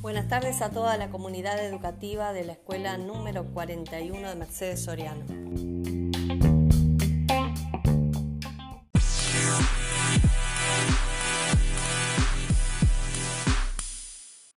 Buenas tardes a toda la comunidad educativa de la escuela número 41 de Mercedes Soriano.